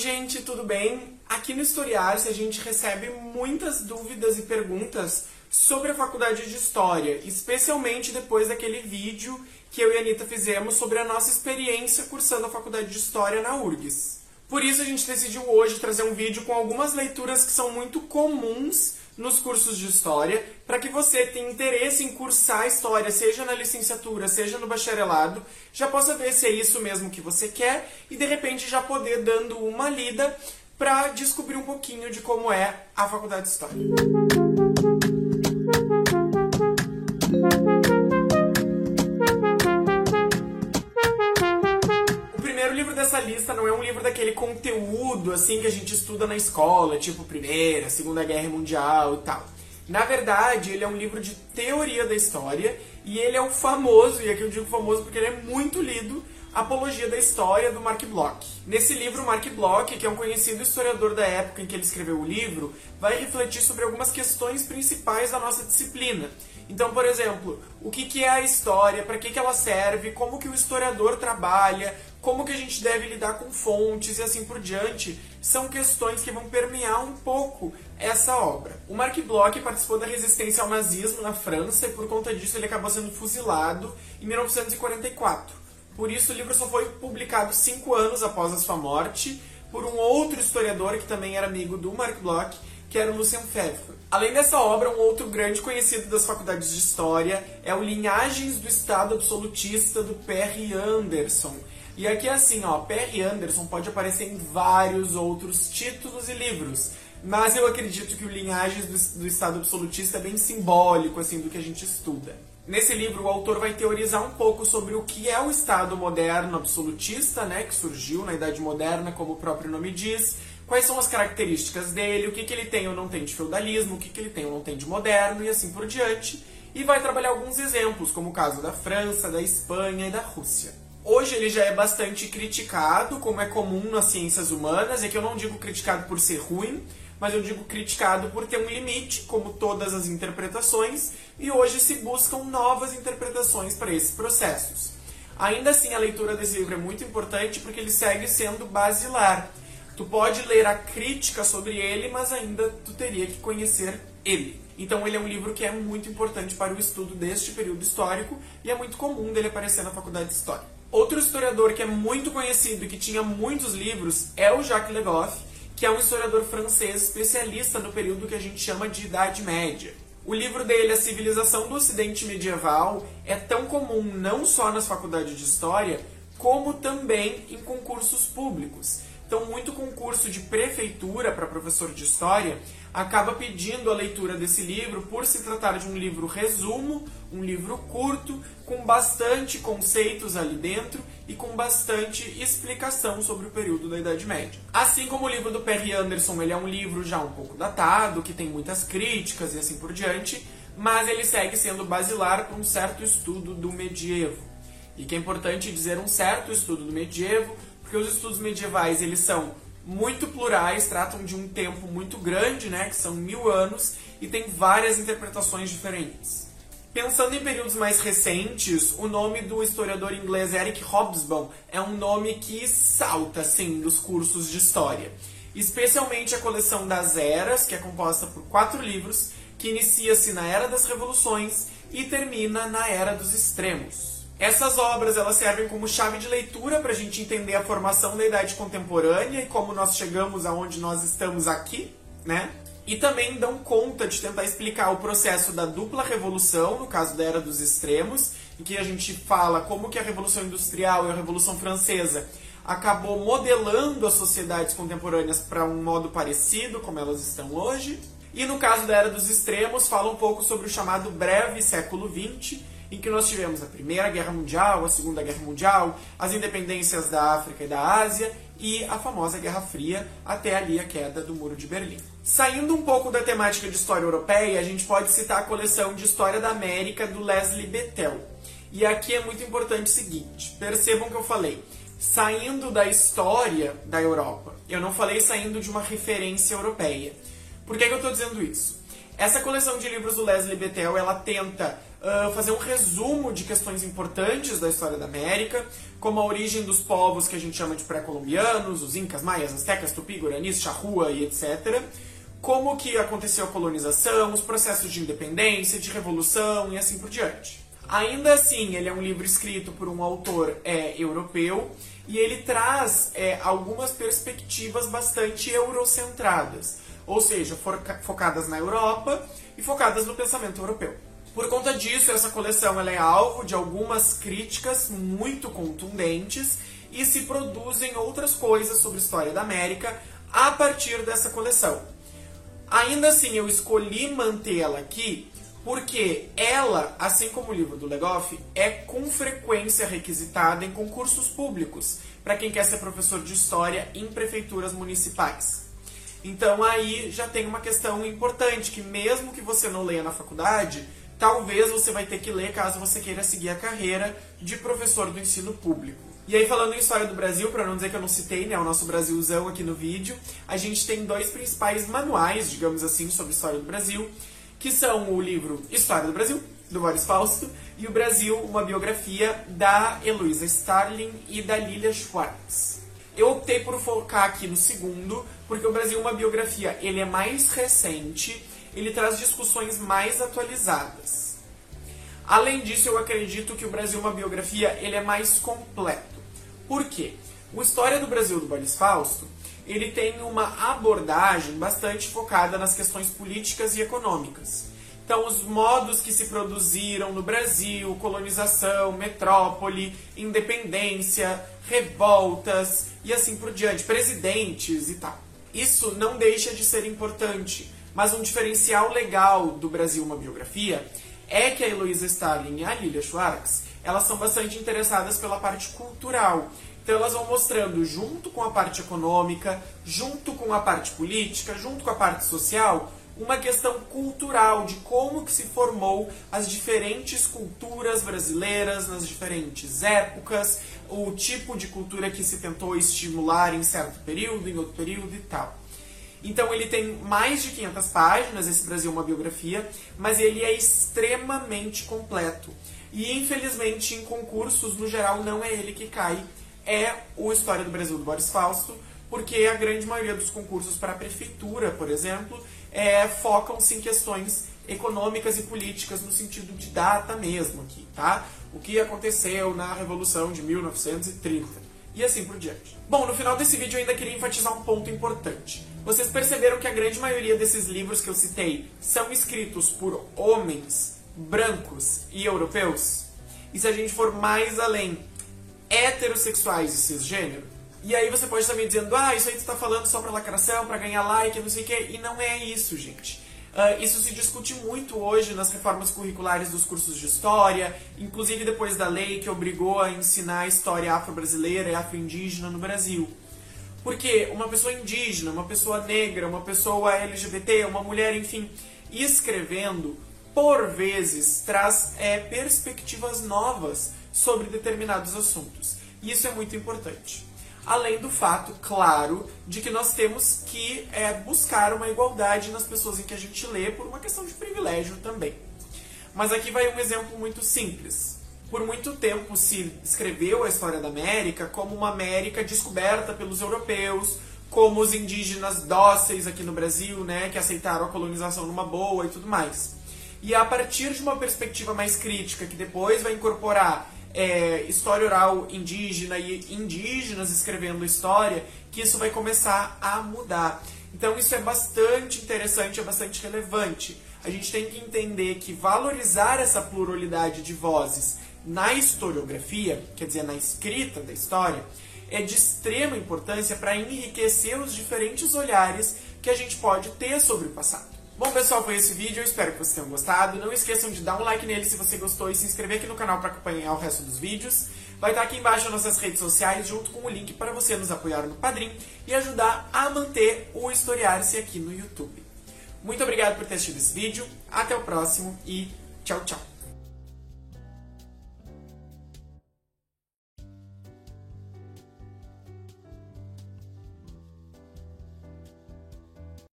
gente, tudo bem? Aqui no Historiar a gente recebe muitas dúvidas e perguntas sobre a faculdade de História, especialmente depois daquele vídeo que eu e a Anitta fizemos sobre a nossa experiência cursando a faculdade de História na URGS. Por isso a gente decidiu hoje trazer um vídeo com algumas leituras que são muito comuns nos cursos de História, para que você tenha interesse em cursar História, seja na licenciatura, seja no bacharelado, já possa ver se é isso mesmo que você quer e de repente já poder dando uma lida para descobrir um pouquinho de como é a Faculdade de História. Não é um livro daquele conteúdo assim que a gente estuda na escola, tipo Primeira, Segunda Guerra Mundial e tal. Na verdade, ele é um livro de teoria da história e ele é o famoso, e aqui eu digo famoso porque ele é muito lido, Apologia da História do Mark Bloch. Nesse livro, Mark Bloch, que é um conhecido historiador da época em que ele escreveu o livro, vai refletir sobre algumas questões principais da nossa disciplina. Então, por exemplo, o que, que é a história, para que, que ela serve, como que o historiador trabalha, como que a gente deve lidar com fontes e assim por diante, são questões que vão permear um pouco essa obra. O Mark Bloch participou da resistência ao nazismo na França e por conta disso ele acabou sendo fuzilado em 1944. Por isso o livro só foi publicado cinco anos após a sua morte por um outro historiador que também era amigo do Mark Bloch, que era o Lucien Febvre. Além dessa obra, um outro grande conhecido das faculdades de História é o Linhagens do Estado Absolutista do Perry Anderson, e aqui é assim, ó, Perry Anderson pode aparecer em vários outros títulos e livros, mas eu acredito que o Linhagens do, do Estado Absolutista é bem simbólico, assim, do que a gente estuda. Nesse livro, o autor vai teorizar um pouco sobre o que é o Estado moderno absolutista, né, que surgiu na Idade Moderna, como o próprio nome diz, quais são as características dele, o que, que ele tem ou não tem de feudalismo, o que, que ele tem ou não tem de moderno, e assim por diante, e vai trabalhar alguns exemplos, como o caso da França, da Espanha e da Rússia. Hoje ele já é bastante criticado, como é comum nas ciências humanas, é que eu não digo criticado por ser ruim, mas eu digo criticado por ter um limite, como todas as interpretações, e hoje se buscam novas interpretações para esses processos. Ainda assim, a leitura desse livro é muito importante porque ele segue sendo basilar. Tu pode ler a crítica sobre ele, mas ainda tu teria que conhecer ele. Então ele é um livro que é muito importante para o estudo deste período histórico e é muito comum dele aparecer na faculdade de História. Outro historiador que é muito conhecido e que tinha muitos livros é o Jacques Le Goff, que é um historiador francês especialista no período que a gente chama de Idade Média. O livro dele, A Civilização do Ocidente Medieval, é tão comum não só nas faculdades de História, como também em concursos públicos. Então, muito concurso de prefeitura para professor de história acaba pedindo a leitura desse livro por se tratar de um livro resumo, um livro curto, com bastante conceitos ali dentro e com bastante explicação sobre o período da Idade Média. Assim como o livro do Perry Anderson, ele é um livro já um pouco datado, que tem muitas críticas e assim por diante, mas ele segue sendo basilar para um certo estudo do medievo. E que é importante dizer um certo estudo do medievo, porque os estudos medievais eles são muito plurais, tratam de um tempo muito grande, né, que são mil anos, e tem várias interpretações diferentes. Pensando em períodos mais recentes, o nome do historiador inglês Eric Hobsbawm é um nome que salta, assim, dos cursos de história. Especialmente a coleção das Eras, que é composta por quatro livros, que inicia-se na Era das Revoluções e termina na Era dos Extremos. Essas obras elas servem como chave de leitura para a gente entender a formação da idade contemporânea e como nós chegamos aonde nós estamos aqui, né? E também dão conta de tentar explicar o processo da dupla revolução, no caso da Era dos Extremos, em que a gente fala como que a Revolução Industrial e a Revolução Francesa acabou modelando as sociedades contemporâneas para um modo parecido como elas estão hoje. E no caso da Era dos Extremos, fala um pouco sobre o chamado breve século XX, em que nós tivemos a Primeira Guerra Mundial, a Segunda Guerra Mundial, as independências da África e da Ásia e a famosa Guerra Fria, até ali a queda do Muro de Berlim. Saindo um pouco da temática de história europeia, a gente pode citar a coleção de História da América do Leslie Bethel. E aqui é muito importante o seguinte: percebam que eu falei saindo da história da Europa. Eu não falei saindo de uma referência europeia. Por que, que eu estou dizendo isso? Essa coleção de livros do Leslie Bethel, ela tenta fazer um resumo de questões importantes da história da América, como a origem dos povos que a gente chama de pré-colombianos, os incas, maias, astecas, tupi, guaranis, charrua e etc. Como que aconteceu a colonização, os processos de independência, de revolução e assim por diante. Ainda assim, ele é um livro escrito por um autor é, europeu e ele traz é, algumas perspectivas bastante eurocentradas, ou seja, focadas na Europa e focadas no pensamento europeu. Por conta disso, essa coleção ela é alvo de algumas críticas muito contundentes e se produzem outras coisas sobre a história da América a partir dessa coleção. Ainda assim, eu escolhi mantê-la aqui porque ela, assim como o livro do Legoff, é com frequência requisitada em concursos públicos para quem quer ser professor de história em prefeituras municipais. Então aí já tem uma questão importante que mesmo que você não leia na faculdade, talvez você vai ter que ler caso você queira seguir a carreira de professor do ensino público. E aí, falando em história do Brasil, para não dizer que eu não citei, né, o nosso Brasilzão aqui no vídeo, a gente tem dois principais manuais, digamos assim, sobre história do Brasil, que são o livro História do Brasil, do Boris Fausto, e o Brasil, uma biografia da Heloísa Starling e da Lilia Schwartz. Eu optei por focar aqui no segundo, porque o Brasil, uma biografia, ele é mais recente, ele traz discussões mais atualizadas. Além disso, eu acredito que o Brasil, uma biografia, ele é mais completo. Por quê? O História do Brasil do Boris Fausto ele tem uma abordagem bastante focada nas questões políticas e econômicas. Então, os modos que se produziram no Brasil, colonização, metrópole, independência, revoltas e assim por diante, presidentes e tal. Isso não deixa de ser importante, mas um diferencial legal do Brasil uma biografia é que a Heloísa Stalin e a Lilia Schwartz, elas são bastante interessadas pela parte cultural. Então elas vão mostrando, junto com a parte econômica, junto com a parte política, junto com a parte social, uma questão cultural de como que se formou as diferentes culturas brasileiras nas diferentes épocas, o tipo de cultura que se tentou estimular em certo período, em outro período e tal. Então ele tem mais de 500 páginas, esse Brasil é uma biografia, mas ele é extremamente completo. E infelizmente em concursos, no geral, não é ele que cai é o História do Brasil do Boris Fausto, porque a grande maioria dos concursos para a prefeitura, por exemplo, é, focam-se em questões econômicas e políticas no sentido de data mesmo aqui, tá? O que aconteceu na Revolução de 1930 e assim por diante. Bom, no final desse vídeo eu ainda queria enfatizar um ponto importante. Vocês perceberam que a grande maioria desses livros que eu citei são escritos por homens brancos e europeus? E se a gente for mais além, heterossexuais e cisgênero. E aí você pode estar me dizendo, ah, isso aí tu tá falando só pra lacração, pra ganhar like, não sei o quê. E não é isso, gente. Uh, isso se discute muito hoje nas reformas curriculares dos cursos de história, inclusive depois da lei que obrigou a ensinar a história afro-brasileira e afro-indígena no Brasil. Porque uma pessoa indígena, uma pessoa negra, uma pessoa LGBT, uma mulher, enfim, escrevendo, por vezes, traz é, perspectivas novas sobre determinados assuntos. E isso é muito importante. Além do fato, claro, de que nós temos que é, buscar uma igualdade nas pessoas em que a gente lê por uma questão de privilégio também. Mas aqui vai um exemplo muito simples. Por muito tempo se escreveu a história da América como uma América descoberta pelos europeus, como os indígenas dóceis aqui no Brasil, né, que aceitaram a colonização numa boa e tudo mais. E a partir de uma perspectiva mais crítica, que depois vai incorporar é, história oral indígena e indígenas escrevendo história, que isso vai começar a mudar. Então isso é bastante interessante, é bastante relevante. A gente tem que entender que valorizar essa pluralidade de vozes na historiografia, quer dizer, na escrita da história, é de extrema importância para enriquecer os diferentes olhares que a gente pode ter sobre o passado. Bom, pessoal, foi esse vídeo. Eu espero que vocês tenham gostado. Não esqueçam de dar um like nele se você gostou e se inscrever aqui no canal para acompanhar o resto dos vídeos. Vai estar aqui embaixo as nossas redes sociais, junto com o link para você nos apoiar no Padrim e ajudar a manter o Historiar-se aqui no YouTube. Muito obrigado por ter assistido esse vídeo. Até o próximo e tchau, tchau.